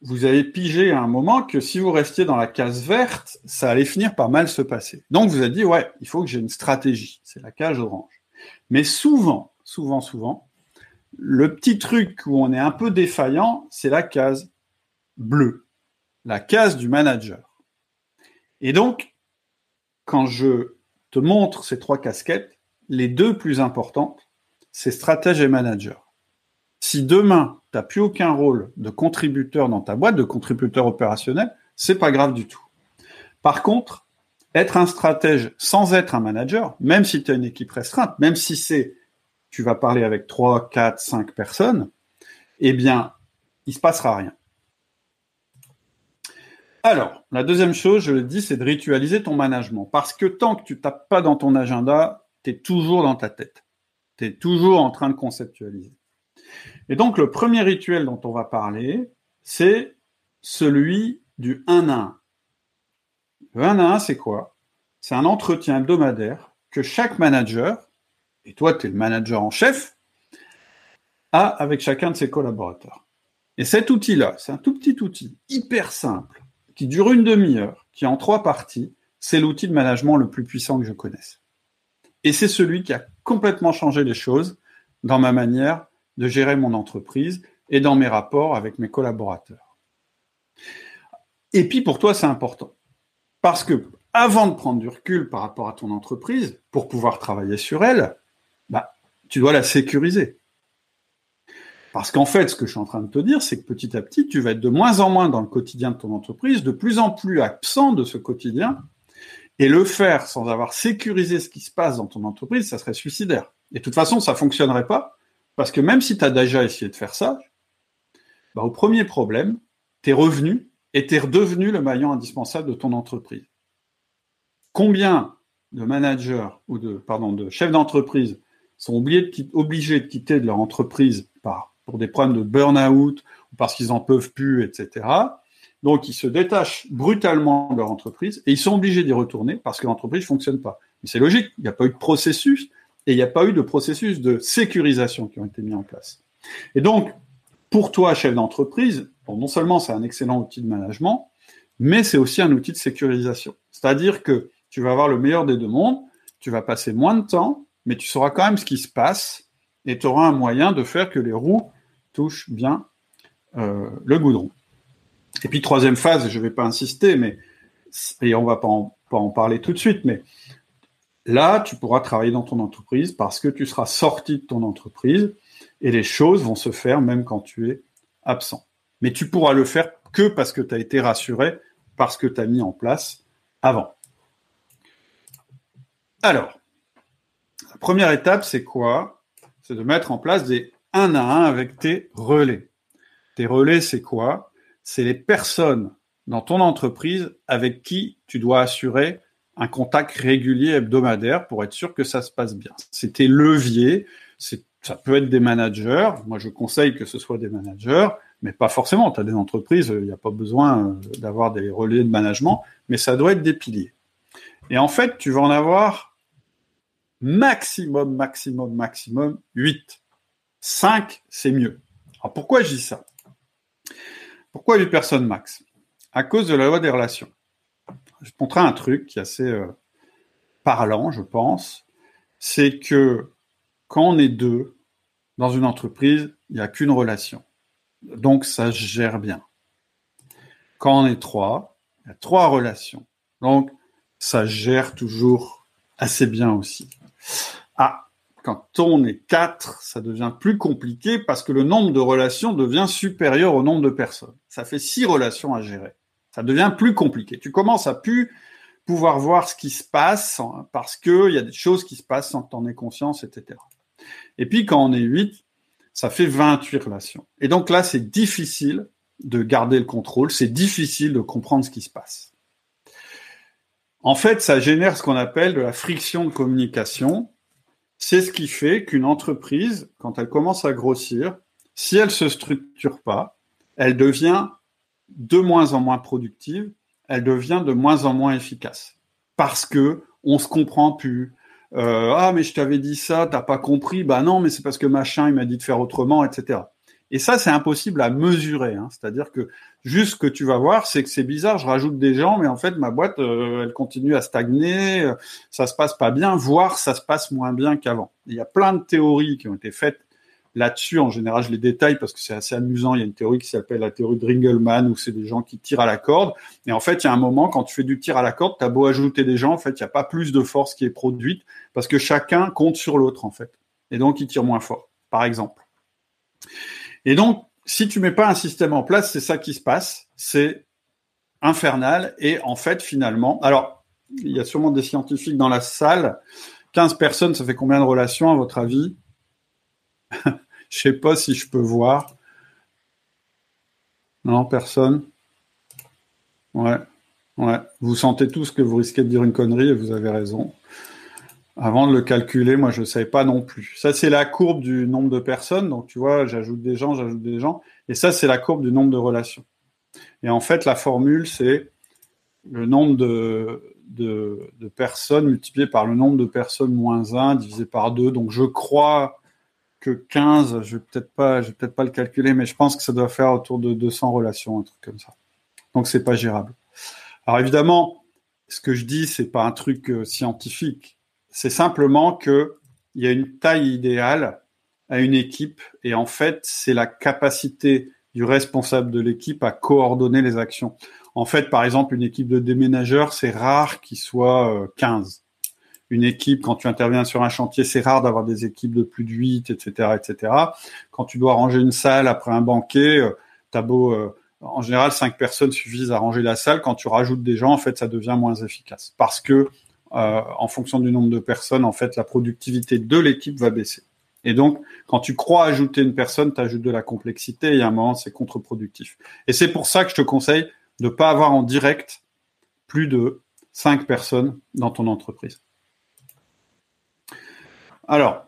vous avez pigé à un moment que si vous restiez dans la case verte, ça allait finir par mal se passer. Donc vous avez dit, ouais, il faut que j'ai une stratégie. C'est la case orange. Mais souvent, souvent, souvent, le petit truc où on est un peu défaillant, c'est la case bleue, la case du manager. Et donc, quand je te montre ces trois casquettes, les deux plus importantes, c'est stratège et manager. Si demain, tu n'as plus aucun rôle de contributeur dans ta boîte, de contributeur opérationnel, c'est pas grave du tout. Par contre, être un stratège sans être un manager, même si tu as une équipe restreinte, même si c'est tu vas parler avec trois, quatre, cinq personnes, eh bien, il se passera rien. Alors, la deuxième chose, je le dis, c'est de ritualiser ton management. Parce que tant que tu tapes pas dans ton agenda, tu es toujours dans ta tête. Tu es toujours en train de conceptualiser. Et donc, le premier rituel dont on va parler, c'est celui du 1 à 1. Le 1 à 1, c'est quoi? C'est un entretien hebdomadaire que chaque manager, et toi, tu es le manager en chef, a avec chacun de ses collaborateurs. Et cet outil-là, c'est un tout petit outil, hyper simple, qui dure une demi-heure, qui est en trois parties, c'est l'outil de management le plus puissant que je connaisse. Et c'est celui qui a complètement changé les choses dans ma manière de gérer mon entreprise et dans mes rapports avec mes collaborateurs. Et puis pour toi, c'est important. Parce que avant de prendre du recul par rapport à ton entreprise, pour pouvoir travailler sur elle, bah, tu dois la sécuriser. Parce qu'en fait, ce que je suis en train de te dire, c'est que petit à petit, tu vas être de moins en moins dans le quotidien de ton entreprise, de plus en plus absent de ce quotidien. Et le faire sans avoir sécurisé ce qui se passe dans ton entreprise, ça serait suicidaire. Et de toute façon, ça fonctionnerait pas Parce que même si tu as déjà essayé de faire ça, bah, au premier problème, tes revenus étaient redevenus le maillon indispensable de ton entreprise. Combien de managers ou de, pardon, de chefs d'entreprise sont obligés de, obligés de quitter de leur entreprise par, pour des problèmes de burn-out ou parce qu'ils en peuvent plus, etc. Donc, ils se détachent brutalement de leur entreprise et ils sont obligés d'y retourner parce que l'entreprise ne fonctionne pas. Mais c'est logique, il n'y a pas eu de processus et il n'y a pas eu de processus de sécurisation qui ont été mis en place. Et donc, pour toi, chef d'entreprise, non seulement c'est un excellent outil de management, mais c'est aussi un outil de sécurisation. C'est-à-dire que tu vas avoir le meilleur des deux mondes, tu vas passer moins de temps, mais tu sauras quand même ce qui se passe et tu auras un moyen de faire que les roues touchent bien euh, le goudron. Et puis troisième phase, je ne vais pas insister, mais et on va pas pas en parler tout de suite, mais là, tu pourras travailler dans ton entreprise parce que tu seras sorti de ton entreprise et les choses vont se faire même quand tu es absent. Mais tu pourras le faire que parce que tu as été rassuré parce que tu as mis en place avant. Alors, la première étape, c'est quoi? C'est de mettre en place des un à un avec tes relais. Tes relais, c'est quoi? C'est les personnes dans ton entreprise avec qui tu dois assurer un contact régulier hebdomadaire pour être sûr que ça se passe bien. C'est tes leviers, ça peut être des managers. Moi, je conseille que ce soit des managers, mais pas forcément. Tu as des entreprises, il n'y a pas besoin euh, d'avoir des relais de management, mais ça doit être des piliers. Et en fait, tu vas en avoir maximum, maximum, maximum 8. 5, c'est mieux. Alors pourquoi je dis ça? Pourquoi 8 personnes max? À cause de la loi des relations. Je te montrer un truc qui est assez euh, parlant, je pense. C'est que quand on est deux dans une entreprise, il n'y a qu'une relation. Donc ça se gère bien. Quand on est trois, il y a trois relations. Donc ça gère toujours assez bien aussi. Quand on est quatre, ça devient plus compliqué parce que le nombre de relations devient supérieur au nombre de personnes. Ça fait six relations à gérer. Ça devient plus compliqué. Tu commences à plus pouvoir voir ce qui se passe parce qu'il y a des choses qui se passent sans que tu en aies conscience, etc. Et puis quand on est 8, ça fait 28 relations. Et donc là, c'est difficile de garder le contrôle, c'est difficile de comprendre ce qui se passe. En fait, ça génère ce qu'on appelle de la friction de communication. C'est ce qui fait qu'une entreprise, quand elle commence à grossir, si elle se structure pas, elle devient de moins en moins productive, elle devient de moins en moins efficace. Parce que on se comprend plus, euh, ah mais je t'avais dit ça, t'as pas compris, bah non mais c'est parce que machin il m'a dit de faire autrement, etc. Et ça c'est impossible à mesurer, hein. c'est-à-dire que juste ce que tu vas voir, c'est que c'est bizarre, je rajoute des gens, mais en fait ma boîte euh, elle continue à stagner, euh, ça se passe pas bien, voire ça se passe moins bien qu'avant. Il y a plein de théories qui ont été faites Là-dessus, en général, je les détaille parce que c'est assez amusant. Il y a une théorie qui s'appelle la théorie de Ringelmann où c'est des gens qui tirent à la corde. Et en fait, il y a un moment, quand tu fais du tir à la corde, tu as beau ajouter des gens, en fait, il n'y a pas plus de force qui est produite parce que chacun compte sur l'autre, en fait. Et donc, il tire moins fort, par exemple. Et donc, si tu mets pas un système en place, c'est ça qui se passe. C'est infernal. Et en fait, finalement, alors, il y a sûrement des scientifiques dans la salle. 15 personnes, ça fait combien de relations, à votre avis? Je sais pas si je peux voir. Non, personne? Ouais, ouais. Vous sentez tous que vous risquez de dire une connerie et vous avez raison. Avant de le calculer, moi je ne savais pas non plus. Ça c'est la courbe du nombre de personnes. Donc tu vois, j'ajoute des gens, j'ajoute des gens. Et ça c'est la courbe du nombre de relations. Et en fait, la formule c'est le nombre de, personnes multiplié par le nombre de personnes moins 1 divisé par 2. Donc je crois que 15, je vais peut-être pas, je vais peut-être pas le calculer, mais je pense que ça doit faire autour de 200 relations, un truc comme ça. Donc c'est pas gérable. Alors évidemment, ce que je dis, c'est pas un truc euh, scientifique. C'est simplement que il y a une taille idéale à une équipe, et en fait, c'est la capacité du responsable de l'équipe à coordonner les actions. En fait, par exemple, une équipe de déménageurs, c'est rare qu'il soit 15 une équipe, quand tu interviens sur un chantier, c'est rare d'avoir des équipes de plus de 8, etc., etc. Quand tu dois ranger une salle après un banquet, euh, t'as beau, euh, en général, cinq personnes suffisent à ranger la salle. Quand tu rajoutes des gens, en fait, ça devient moins efficace parce que, euh, en fonction du nombre de personnes, en fait, la productivité de l'équipe va baisser. Et donc, quand tu crois ajouter une personne, tu ajoutes de la complexité et à un moment, c'est contre-productif. Et c'est pour ça que je te conseille de ne pas avoir en direct plus de cinq personnes dans ton entreprise. Alors,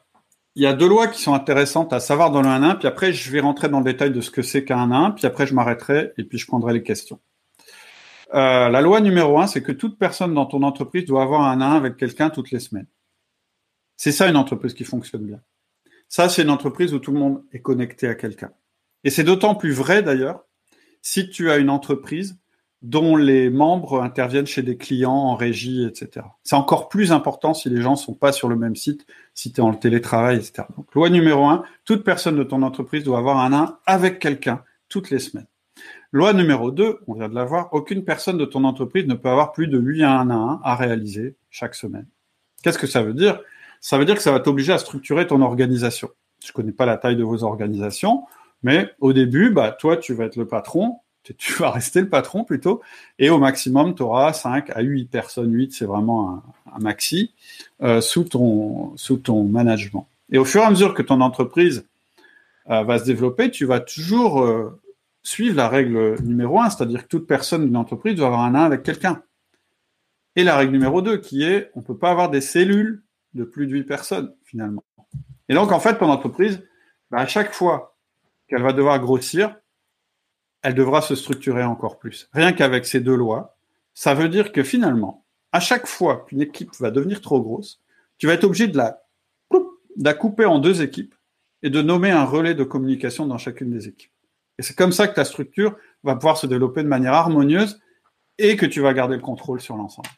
il y a deux lois qui sont intéressantes à savoir dans le 1-1, puis après, je vais rentrer dans le détail de ce que c'est qu'un 1, puis après, je m'arrêterai et puis je prendrai les questions. Euh, la loi numéro 1, c'est que toute personne dans ton entreprise doit avoir un 1 avec quelqu'un toutes les semaines. C'est ça une entreprise qui fonctionne bien. Ça, c'est une entreprise où tout le monde est connecté à quelqu'un. Et c'est d'autant plus vrai d'ailleurs si tu as une entreprise dont les membres interviennent chez des clients en régie, etc. C'est encore plus important si les gens sont pas sur le même site, si tu es en télétravail, etc. Donc, loi numéro un, toute personne de ton entreprise doit avoir un 1 avec quelqu'un toutes les semaines. Loi numéro 2, on vient de la voir, aucune personne de ton entreprise ne peut avoir plus de lui à un à un à réaliser chaque semaine. Qu'est-ce que ça veut dire? Ça veut dire que ça va t'obliger à structurer ton organisation. Je connais pas la taille de vos organisations, mais au début, bah, toi, tu vas être le patron, tu vas rester le patron plutôt, et au maximum, tu auras 5 à 8 personnes, 8 c'est vraiment un, maxi, euh, sous, ton, sous ton management. Et au fur et à mesure que ton entreprise euh, va se développer, tu vas toujours euh, suivre la règle numéro 1, c'est-à-dire que toute personne d'une entreprise doit avoir un 1 avec quelqu'un. Et la règle numéro 2, qui est, on ne peut pas avoir des cellules de plus de 8 personnes, finalement. Et donc, en fait, ton entreprise, bah, à chaque fois qu'elle va devoir grossir, elle devra se structurer encore plus. Rien qu'avec ces deux lois, ça veut dire que finalement, à chaque fois qu'une équipe va devenir trop grosse, tu vas être obligé de la, couper en deux équipes et de nommer un relais de communication dans chacune des équipes. Et c'est comme ça que ta structure va pouvoir se développer de manière harmonieuse et que tu vas garder le contrôle sur l'ensemble.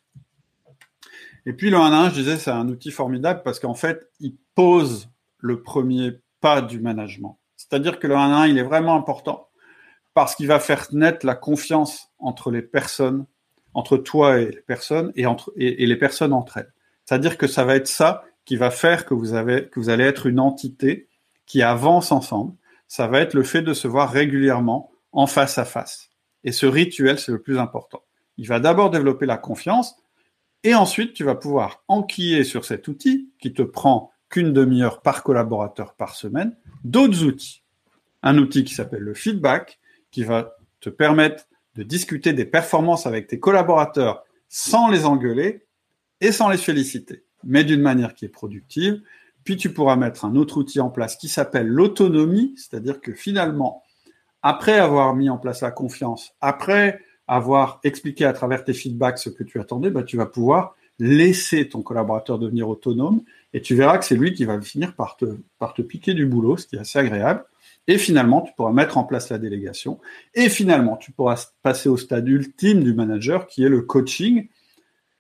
Et puis le 1 1, je disais, c'est un outil formidable parce qu'en fait, il pose le premier pas du management. C'est-à-dire que le 1 1, il est vraiment important parce qu'il va faire naître la confiance entre les personnes, entre toi et les personnes, et, entre, et, les personnes entre elles. C'est-à-dire que ça va être ça qui va faire que vous, avez, que vous allez être une entité qui avance ensemble. Ça va être le fait de se voir régulièrement en face à face. Et ce rituel, c'est le plus important. Il va d'abord développer la confiance, et ensuite tu vas pouvoir enquiller sur cet outil qui te prend qu'une demi-heure par collaborateur par semaine, d'autres outils. Un outil qui s'appelle le feedback, qui va te permettre de discuter des performances avec tes collaborateurs sans les engueuler et sans les féliciter, mais d'une manière qui est productive. Puis tu pourras mettre un autre outil en place qui s'appelle l'autonomie, c'est-à-dire que finalement, après avoir mis en place la confiance, après avoir expliqué à travers tes feedbacks ce que tu attendais, bah, tu vas pouvoir laisser ton collaborateur devenir autonome et tu verras que c'est lui qui va finir par te, par te piquer du boulot, ce qui est assez agréable. Et finalement, tu pourras mettre en place la délégation. Et finalement, tu pourras passer au stade ultime du manager qui est le coaching.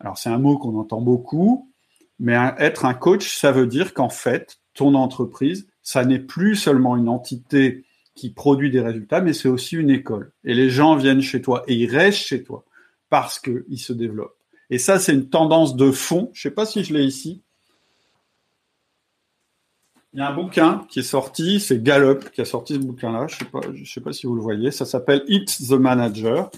Alors, c'est un mot qu'on entend beaucoup, mais être un coach, ça veut dire qu'en fait, ton entreprise, ça n'est plus seulement une entité qui produit des résultats, mais c'est aussi une école. Et les gens viennent chez toi et ils restent chez toi parce qu'ils se développent. Et ça, c'est une tendance de fond. Je ne sais pas si je l'ai ici, il y a un bouquin qui est sorti, c'est Gallup qui a sorti ce bouquin-là. Je sais pas, je sais pas si vous le voyez. Ça s'appelle It's the Manager.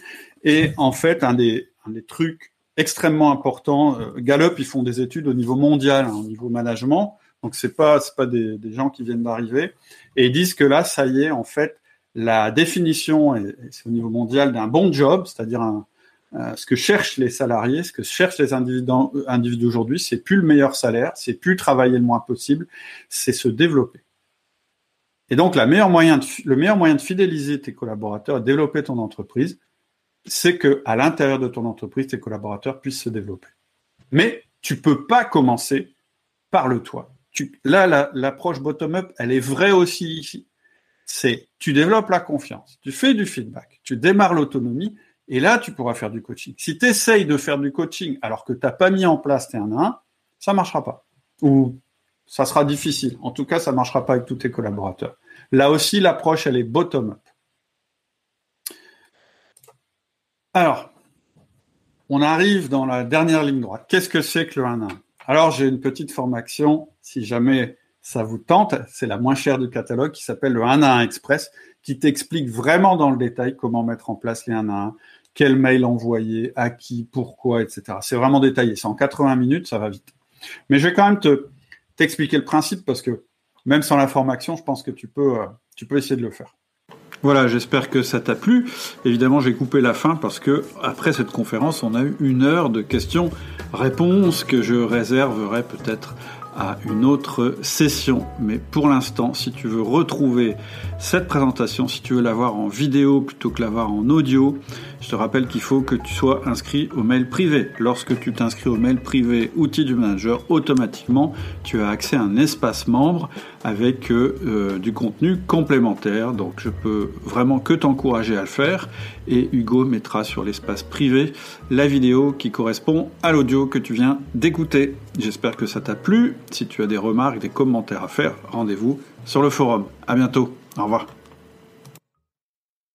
Et en fait, un des trucs extrêmement importants, euh, Gallup, ils font des études au niveau mondial, hein, au niveau management. Donc c'est pas, pas des, des, gens qui viennent d'arriver. Et ils disent que là, ça y est, en fait, la définition, et c'est au niveau mondial, d'un bon job, c'est-à-dire euh, ce que cherchent les salariés, ce que cherchent les individus, aujourd'hui, c'est plus le meilleur salaire, c'est plus travailler le moins possible, c'est se développer. Et donc, la meilleure moyen de, le meilleur moyen de fidéliser tes collaborateurs, développer ton entreprise, c'est que à l'intérieur de ton entreprise, tes collaborateurs puissent se développer. Mais tu peux pas commencer par le toit. Là, l'approche bottom-up, elle est vraie aussi ici. C'est tu développes la confiance, tu fais du feedback, tu démarres l'autonomie, et là, tu pourras faire du coaching. Si tu essayes de faire du coaching alors que tu n'as pas mis en place tes 1 1, ça ne marchera pas. Ou ça sera difficile. En tout cas, ça ne marchera pas avec tous tes collaborateurs. Là aussi, l'approche, elle est bottom-up. Alors, on arrive dans la dernière ligne droite. Qu'est-ce que c'est que le 1 1 Alors, j'ai une petite formation, si jamais ça vous tente, c'est la moins chère du catalogue qui s'appelle le 1 1 Express, qui t'explique vraiment dans le détail comment mettre en place les 1 1, quel mail envoyer, à qui, pourquoi, etc. C'est vraiment détaillé. C'est en 80 minutes, ça va vite. Mais je vais quand même te t'expliquer le principe parce que même sans la formation, je pense que tu peux, tu peux essayer de le faire. Voilà, j'espère que ça t'a plu. Évidemment, j'ai coupé la fin parce que après cette conférence, on a eu une heure de questions-réponses que je réserverai peut-être à une autre session. Mais pour l'instant, si tu veux retrouver cette présentation, si tu veux l'avoir en vidéo plutôt que l'avoir en audio, je te rappelle qu'il faut que tu sois inscrit au mail privé. Lorsque tu t'inscris au mail privé outil du manager, automatiquement, tu as accès à un espace membre avec euh, euh, du contenu complémentaire. Donc je peux vraiment que t'encourager à le faire. Et Hugo mettra sur l'espace privé la vidéo qui correspond à l'audio que tu viens d'écouter. J'espère que ça t'a plu. Si tu as des remarques, des commentaires à faire, rendez-vous sur le forum. À bientôt. Au revoir.